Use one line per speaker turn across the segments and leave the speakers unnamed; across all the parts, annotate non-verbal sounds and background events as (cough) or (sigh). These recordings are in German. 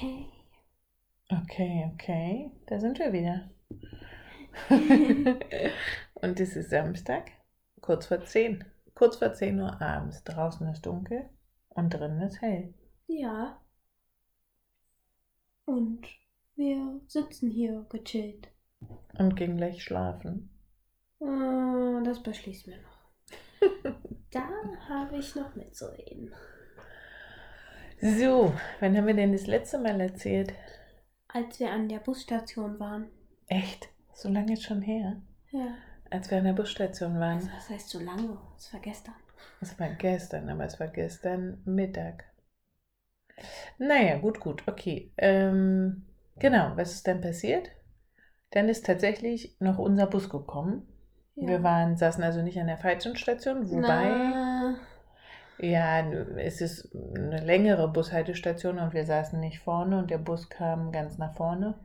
Okay.
Okay, okay, da sind wir wieder. (laughs) und es ist Samstag, kurz vor 10. Kurz vor 10 Uhr abends. Draußen ist dunkel und drinnen ist hell.
Ja. Und wir sitzen hier gechillt.
Und gehen gleich schlafen.
Äh, Das beschließen wir noch. (laughs) da habe ich noch mitzureden.
So, wann haben wir denn das letzte Mal erzählt?
Als wir an der Busstation waren.
Echt? So lange ist schon her?
Ja.
Als wir an der Busstation waren.
Also, was heißt so lange? Das war gestern.
Es war gestern, aber es war gestern Mittag. Naja, gut, gut, okay. Ähm, genau, was ist dann passiert? Dann ist tatsächlich noch unser Bus gekommen. Wir waren, saßen also nicht an der falschen Station, wobei,
Na,
ja, es ist eine längere Bushaltestation und wir saßen nicht vorne und der Bus kam ganz nach vorne.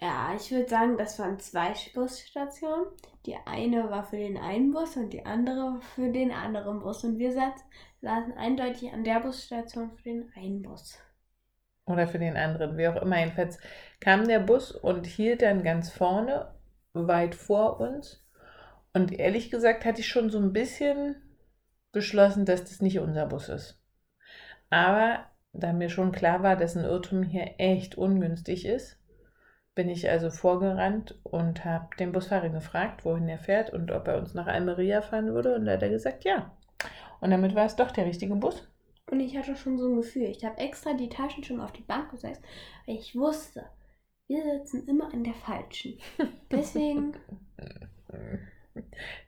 ja, ich würde sagen, das waren zwei Busstationen. Die eine war für den einen Bus und die andere für den anderen Bus. Und wir saß, saßen eindeutig an der Busstation für den einen Bus.
Oder für den anderen, wie auch immer. Jedenfalls kam der Bus und hielt dann ganz vorne, weit vor uns. Und ehrlich gesagt hatte ich schon so ein bisschen beschlossen, dass das nicht unser Bus ist. Aber da mir schon klar war, dass ein Irrtum hier echt ungünstig ist, bin ich also vorgerannt und habe den Busfahrer gefragt, wohin er fährt und ob er uns nach Almeria fahren würde. Und da hat er gesagt, ja. Und damit war es doch der richtige Bus.
Und ich hatte schon so ein Gefühl. Ich habe extra die Taschen schon auf die Bank gesetzt, weil ich wusste, wir sitzen immer an der falschen. (laughs) Deswegen,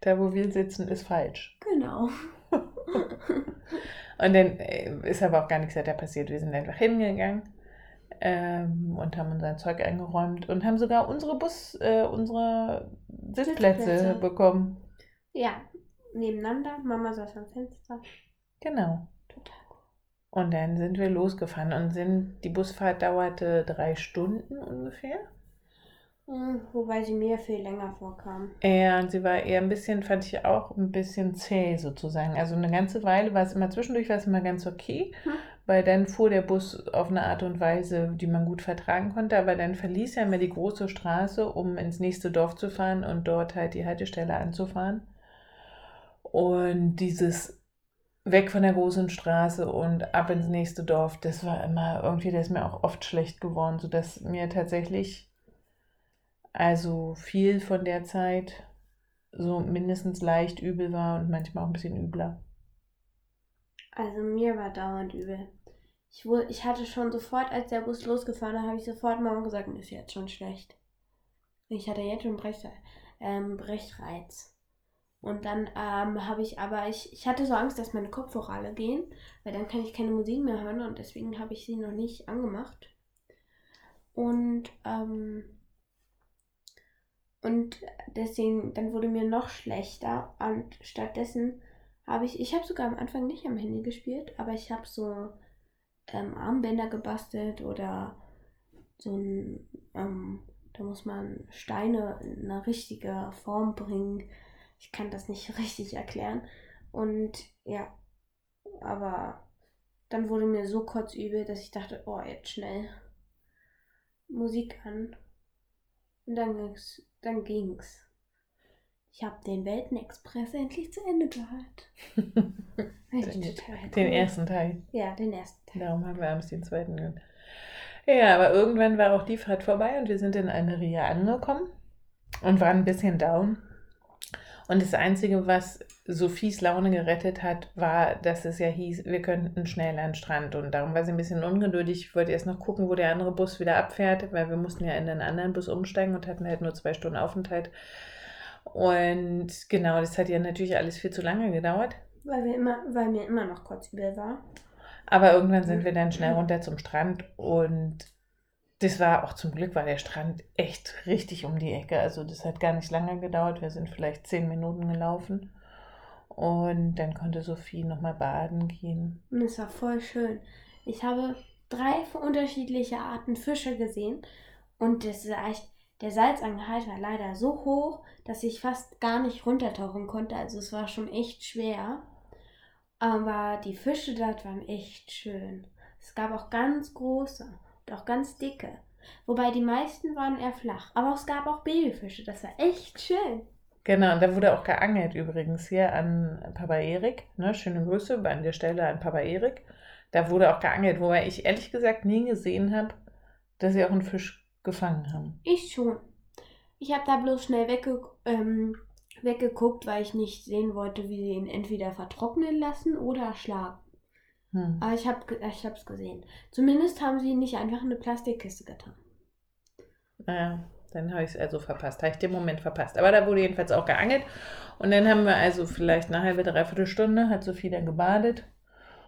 Da, wo wir sitzen, ist falsch.
genau.
Und dann äh, ist aber auch gar nichts weiter passiert. Wir sind einfach hingegangen ähm, und haben unser Zeug eingeräumt und haben sogar unsere Bus, äh, unsere Sitzplätze,
Sitzplätze.
bekommen.
Ja, nebeneinander. Mama saß am Fenster.
Genau.
Total.
Und dann sind wir losgefahren und sind, die Busfahrt dauerte drei Stunden ungefähr.
Mhm, Wobei sie mir viel länger vorkam.
Ja, und sie war eher ein bisschen, fand ich auch ein bisschen zäh sozusagen. Also eine ganze Weile war es immer zwischendurch, war es immer ganz okay,
Hm.
weil dann fuhr der Bus auf eine Art und Weise, die man gut vertragen konnte, aber dann verließ er immer die große Straße, um ins nächste Dorf zu fahren und dort halt die Haltestelle anzufahren. Und dieses weg von der großen Straße und ab ins nächste Dorf, das war immer irgendwie, das ist mir auch oft schlecht geworden, sodass mir tatsächlich also viel von der Zeit so mindestens leicht übel war und manchmal auch ein bisschen übler.
Also mir war dauernd übel. Ich, wu- ich hatte schon sofort, als der Bus losgefahren ist, habe ich sofort Mama gesagt, mir ist jetzt schon schlecht. Ich hatte jetzt schon Brech, ähm, Brechreiz. Und dann ähm, habe ich aber, ich, ich hatte so Angst, dass meine Kopfhörer alle gehen, weil dann kann ich keine Musik mehr hören und deswegen habe ich sie noch nicht angemacht. Und, ähm, und deswegen, dann wurde mir noch schlechter und stattdessen habe ich, ich habe sogar am Anfang nicht am Handy gespielt, aber ich habe so ähm, Armbänder gebastelt oder so ein, ähm, da muss man Steine in eine richtige Form bringen. Ich kann das nicht (laughs) richtig erklären. Und ja, aber dann wurde mir so kotzübel, dass ich dachte, oh, jetzt schnell Musik an. Und dann ging's, dann ging's. Ich habe den Weltenexpress endlich zu Ende gehört. (laughs)
Den
cool.
ersten Teil.
Ja, den ersten Teil.
Darum haben wir abends den zweiten gehört. Ja, aber irgendwann war auch die Fahrt vorbei und wir sind in Almeria angekommen und waren ein bisschen down. Und das Einzige, was Sophies Laune gerettet hat, war, dass es ja hieß, wir könnten schnell an den Strand. Und darum war sie ein bisschen ungeduldig. Ich wollte erst noch gucken, wo der andere Bus wieder abfährt, weil wir mussten ja in den anderen Bus umsteigen und hatten halt nur zwei Stunden Aufenthalt. Und genau, das hat ja natürlich alles viel zu lange gedauert.
Weil, wir immer, weil mir immer noch kotzübel war.
Aber irgendwann sind wir dann schnell runter zum Strand und das war auch zum Glück war der Strand echt richtig um die Ecke. Also das hat gar nicht lange gedauert. Wir sind vielleicht zehn Minuten gelaufen. Und dann konnte Sophie nochmal baden gehen.
Und es war voll schön. Ich habe drei unterschiedliche Arten Fische gesehen. Und das war echt, der Salzangehalt war leider so hoch, dass ich fast gar nicht runtertauchen konnte. Also es war schon echt schwer. Aber die Fische dort waren echt schön. Es gab auch ganz große auch ganz dicke. Wobei die meisten waren eher flach. Aber es gab auch Babyfische. Das war echt schön.
Genau, und da wurde auch geangelt übrigens hier an Papa Erik. Ne? Schöne Grüße an der Stelle an Papa Erik. Da wurde auch geangelt, wobei ich ehrlich gesagt nie gesehen habe, dass sie auch einen Fisch gefangen haben.
Ich schon. Ich habe da bloß schnell wegge ähm, weggeguckt, weil ich nicht sehen wollte, wie sie ihn entweder vertrocknen lassen oder erschlagen.
Hm.
Aber ich habe ich es gesehen. Zumindest haben sie nicht einfach in eine Plastikkiste getan.
Naja, dann habe ich es also verpasst. Habe ich den Moment verpasst. Aber da wurde jedenfalls auch geangelt. Und dann haben wir also vielleicht eine halbe, dreiviertel Stunde, hat Sophie dann gebadet.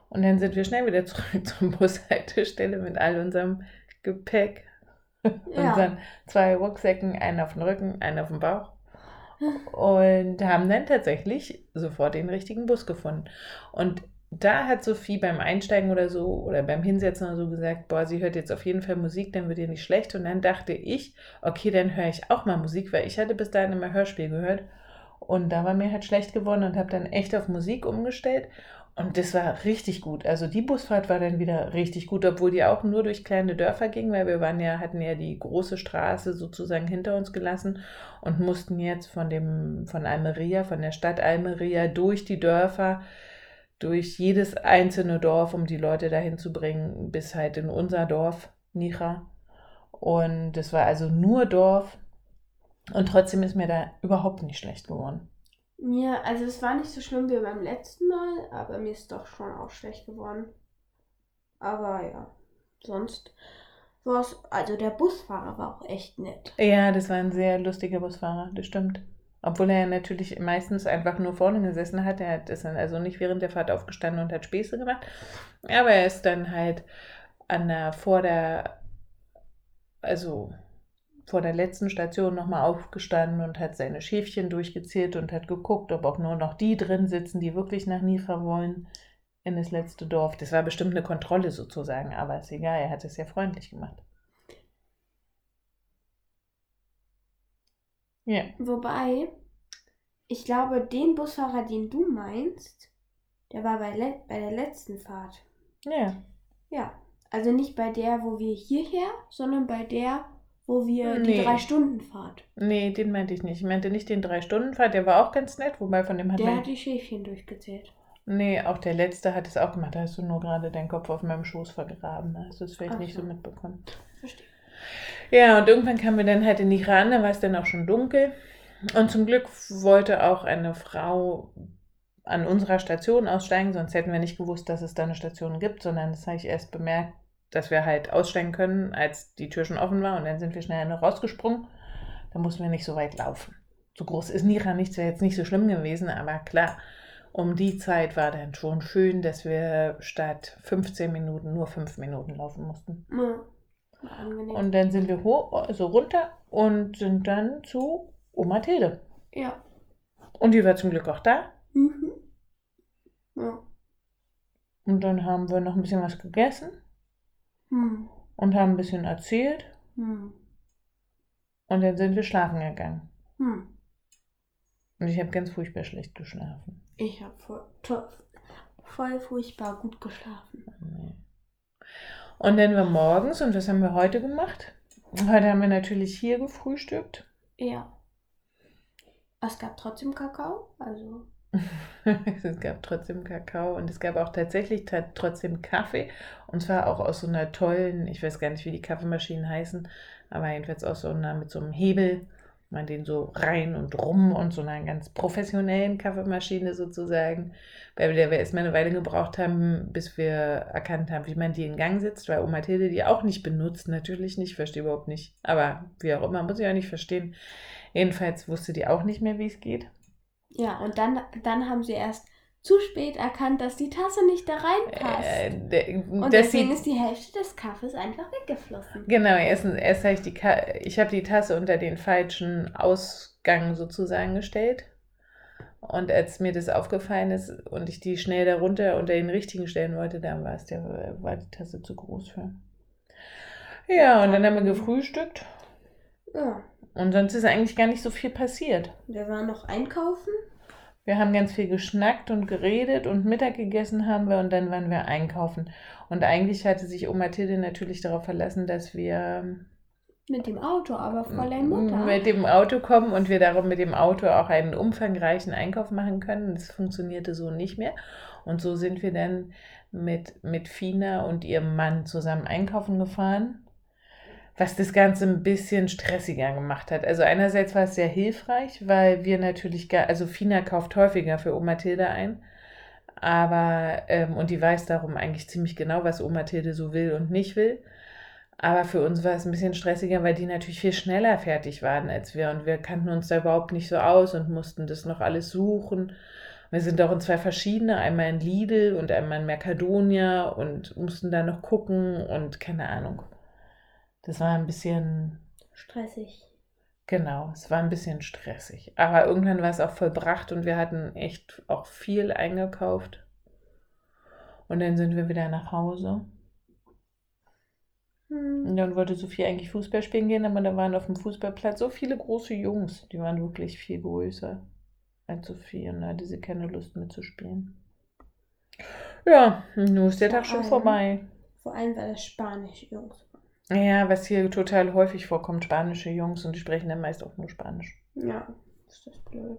Und dann sind wir schnell wieder zurück (laughs) zur Bushaltestelle mit all unserem Gepäck. (laughs)
Ja.
Unseren zwei Rucksäcken, einen auf dem Rücken, einen auf dem Bauch. (laughs) Und haben dann tatsächlich sofort den richtigen Bus gefunden. Und da hat Sophie beim Einsteigen oder so oder beim Hinsetzen oder so gesagt, boah, sie hört jetzt auf jeden Fall Musik, dann wird ihr nicht schlecht. Und dann dachte ich, okay, dann höre ich auch mal Musik, weil ich hatte bis dahin immer Hörspiel gehört. Und da war mir halt schlecht geworden und habe dann echt auf Musik umgestellt. Und das war richtig gut. Also die Busfahrt war dann wieder richtig gut, obwohl die auch nur durch kleine Dörfer ging, weil wir waren ja, hatten ja die große Straße sozusagen hinter uns gelassen und mussten jetzt von dem, von Almeria, von der Stadt Almeria durch die Dörfer, durch jedes einzelne Dorf, um die Leute dahin zu bringen, bis halt in unser Dorf, Nicha. Und das war also nur Dorf. Und trotzdem ist mir da überhaupt nicht schlecht geworden.
Mir, also es war nicht so schlimm wie beim letzten Mal, aber mir ist doch schon auch schlecht geworden. Aber ja, sonst war es, also der Busfahrer war auch echt nett.
Ja, das war ein sehr lustiger Busfahrer, das stimmt. Obwohl er natürlich meistens einfach nur vorne gesessen hat. Er hat- ist dann also nicht während der Fahrt aufgestanden und hat Späße gemacht. Aber er ist dann halt an der, vor der, also vor der letzten Station nochmal aufgestanden und hat seine Schäfchen durchgezählt und hat geguckt, ob auch nur noch die drin sitzen, die wirklich nach Nifa wollen, in das letzte Dorf. Das war bestimmt eine Kontrolle sozusagen, aber ist egal, er hat es sehr freundlich gemacht. Ja.
Wobei, ich glaube, den Busfahrer, den du meinst, der war bei, le bei der letzten Fahrt.
Ja.
Ja, also nicht bei der, wo wir hierher, sondern bei der, wo wir die
Nee.
drei Stunden Fahrt.
Nee, den meinte ich nicht. Ich meinte nicht den Drei-Stunden-Fahrt, der war auch ganz nett, wobei von dem hat
Der
man.
hat die Schäfchen durchgezählt.
Nee, auch der letzte hat es auch gemacht. Da hast du nur gerade deinen Kopf auf meinem Schoß vergraben. Da hast du es vielleicht
Ach
nicht so
so.
mitbekommen.
Verstehe.
Ja, und irgendwann kamen wir dann halt in die ran, da war es dann auch schon dunkel. Und zum Glück wollte auch eine Frau an unserer Station aussteigen, sonst hätten wir nicht gewusst, dass es da eine Station gibt, sondern das habe ich erst bemerkt, dass wir halt aussteigen können, als die Tür schon offen war und dann sind wir schnell noch rausgesprungen. Da mussten wir nicht so weit laufen. So groß ist Nira nicht, wäre jetzt nicht so schlimm gewesen, aber klar, um die Zeit war dann schon schön, dass wir statt 15 Minuten nur 5 Minuten laufen mussten.
Ja, angenehm.
Und dann sind wir hoch, also runter und sind dann zu Oma Tilde.
ja.
Und die war zum Glück auch da.
Mhm. Ja.
Und dann haben wir noch ein bisschen was gegessen
Hm.
und haben ein bisschen erzählt.
Hm.
Und dann sind wir schlafen gegangen.
Hm.
Und ich habe ganz furchtbar schlecht geschlafen.
Ich habe voll, voll furchtbar gut geschlafen.
Nee. Und dann war morgens, und was haben wir heute gemacht? Heute haben wir natürlich hier gefrühstückt.
Ja. Es gab trotzdem Kakao, also. (laughs)
es gab trotzdem Kakao und es gab auch tatsächlich ta- trotzdem Kaffee. Und zwar auch aus so einer tollen, ich weiß gar nicht, wie die Kaffeemaschinen heißen, aber jedenfalls aus so einer mit so einem Hebel, man den so rein und rum und so einer ganz professionellen Kaffeemaschine sozusagen, weil wir erstmal eine Weile gebraucht haben, bis wir erkannt haben, wie man die in Gang setzt, weil Oma Tilde die auch nicht benutzt, natürlich nicht, verstehe überhaupt nicht. Aber wie auch immer, muss ich auch nicht verstehen. Jedenfalls wusste die auch nicht mehr, wie es geht.
Ja, und dann, dann haben sie erst zu spät erkannt, dass die Tasse nicht da reinpasst.
Äh, der,
und deswegen ist die Hälfte des Kaffees einfach weggeflossen.
Genau, erst, erst habe ich die, Ka ich habe die Tasse unter den falschen Ausgang sozusagen gestellt. Und als mir das aufgefallen ist und ich die schnell darunter unter den richtigen stellen wollte, dann war es der, war die Tasse zu groß für. Ja, und dann haben wir gefrühstückt.
Ja.
Und sonst ist eigentlich gar nicht so viel passiert.
Wir waren noch einkaufen.
Wir haben ganz viel geschnackt und geredet und Mittag gegessen haben wir und dann waren wir einkaufen. Und eigentlich hatte sich Oma Tilde natürlich darauf verlassen, dass wir
Mit dem Auto, aber Fräulein Mutter.
mit dem Auto kommen und wir darum mit dem Auto auch einen umfangreichen Einkauf machen können. Das funktionierte so nicht mehr. Und so sind wir dann mit, mit Fina und ihrem Mann zusammen einkaufen gefahren, was das Ganze ein bisschen stressiger gemacht hat. Also einerseits war es sehr hilfreich, weil wir natürlich, gar, also Fina kauft häufiger für Oma Tilde ein. Aber, ähm, und die weiß darum eigentlich ziemlich genau, was Oma Tilde so will und nicht will. Aber für uns war es ein bisschen stressiger, weil die natürlich viel schneller fertig waren als wir und wir kannten uns da überhaupt nicht so aus und mussten das noch alles suchen. Wir sind auch in zwei verschiedene, einmal in Lidl und einmal in Mercadonia und mussten da noch gucken und keine Ahnung. Das war ein bisschen,
Stressig.
genau, es war ein bisschen stressig. Aber irgendwann war es auch vollbracht und wir hatten echt auch viel eingekauft. Und dann sind wir wieder nach Hause.
Hm.
Und dann wollte Sophie eigentlich Fußball spielen gehen, aber da waren auf dem Fußballplatz so viele große Jungs. Die waren wirklich viel größer als Sophie und da hatte sie keine Lust mitzuspielen. Ja, nun ist der Tag schon
Vor allem-
vorbei.
Vor allem, weil das Spanisch Jungs waren.
Ja, was hier total häufig vorkommt, spanische Jungs und die sprechen dann meist auch nur Spanisch.
Ja, ist das blöd.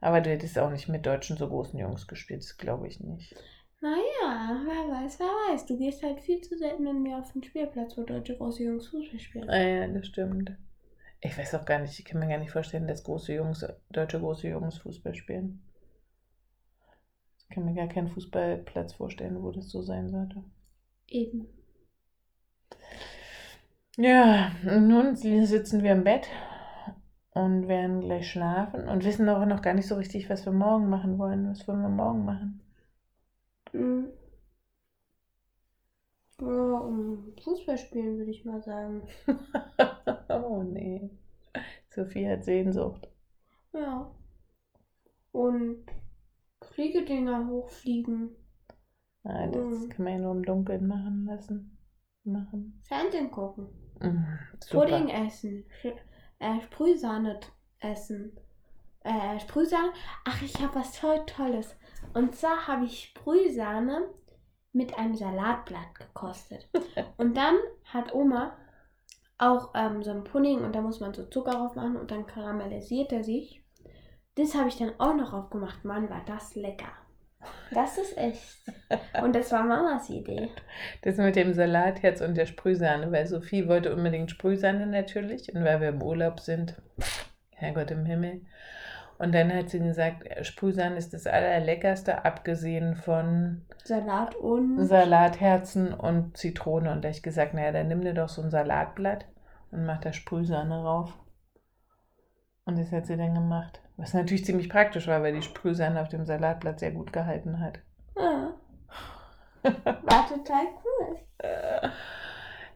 Aber du hättest auch nicht mit deutschen so großen Jungs gespielt, das glaube ich nicht.
Naja, wer weiß, wer weiß. Du gehst halt viel zu selten mit mir auf den Spielplatz, wo deutsche große Jungs Fußball spielen.
Ah ja, das stimmt. Ich weiß auch gar nicht, ich kann mir gar nicht vorstellen, dass große Jungs, deutsche große Jungs Fußball spielen. Ich kann mir gar keinen Fußballplatz vorstellen, wo das so sein sollte.
Eben.
Ja, und nun sitzen wir im Bett und werden gleich schlafen und wissen auch noch gar nicht so richtig, was wir morgen machen wollen. Was wollen wir morgen machen?
Mhm. Ja, um Fußball spielen, würde ich mal sagen. (laughs)
oh nee. Sophie hat Sehnsucht.
Ja. Und Fliegedinger hochfliegen.
Ah, das
Mhm.
kann man ja nur im Dunkeln machen lassen. Machen.
Fernsehen gucken.
Super.
Pudding essen. Äh, Sprühsahne essen. Äh, Sprühsahne. Ach, ich habe was toll Tolles. Und zwar habe ich Sprühsahne mit einem Salatblatt gekostet. (laughs) Und dann hat Oma auch ähm, so einen Pudding und da muss man so Zucker drauf machen und dann karamellisiert er sich. Das habe ich dann auch noch aufgemacht. Mann, war das lecker. Das ist echt. Und das war Mamas Idee.
Das mit dem Salatherz und der Sprühsahne, weil Sophie wollte unbedingt Sprühsahne natürlich und weil wir im Urlaub sind, Herrgott im Himmel. Und dann hat sie gesagt, Sprühsahne ist das allerleckerste, abgesehen von
Salat und.
Salatherzen und Zitrone. Und da hab ich gesagt, naja, dann nimm dir doch so ein Salatblatt und mach da Sprühsahne rauf. Und das hat sie dann gemacht. Was natürlich ziemlich praktisch war, weil die Sprühsahne auf dem Salatblatt sehr gut gehalten hat.
Ja. War total cool.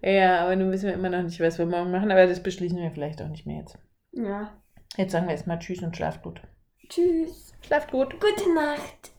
Ja, aber nun wissen wir immer noch nicht, was wir morgen machen, aber das beschließen wir vielleicht auch nicht mehr jetzt.
Ja.
Jetzt sagen wir erstmal Tschüss und schlaft gut.
Tschüss.
Schlaft gut.
Gute Nacht.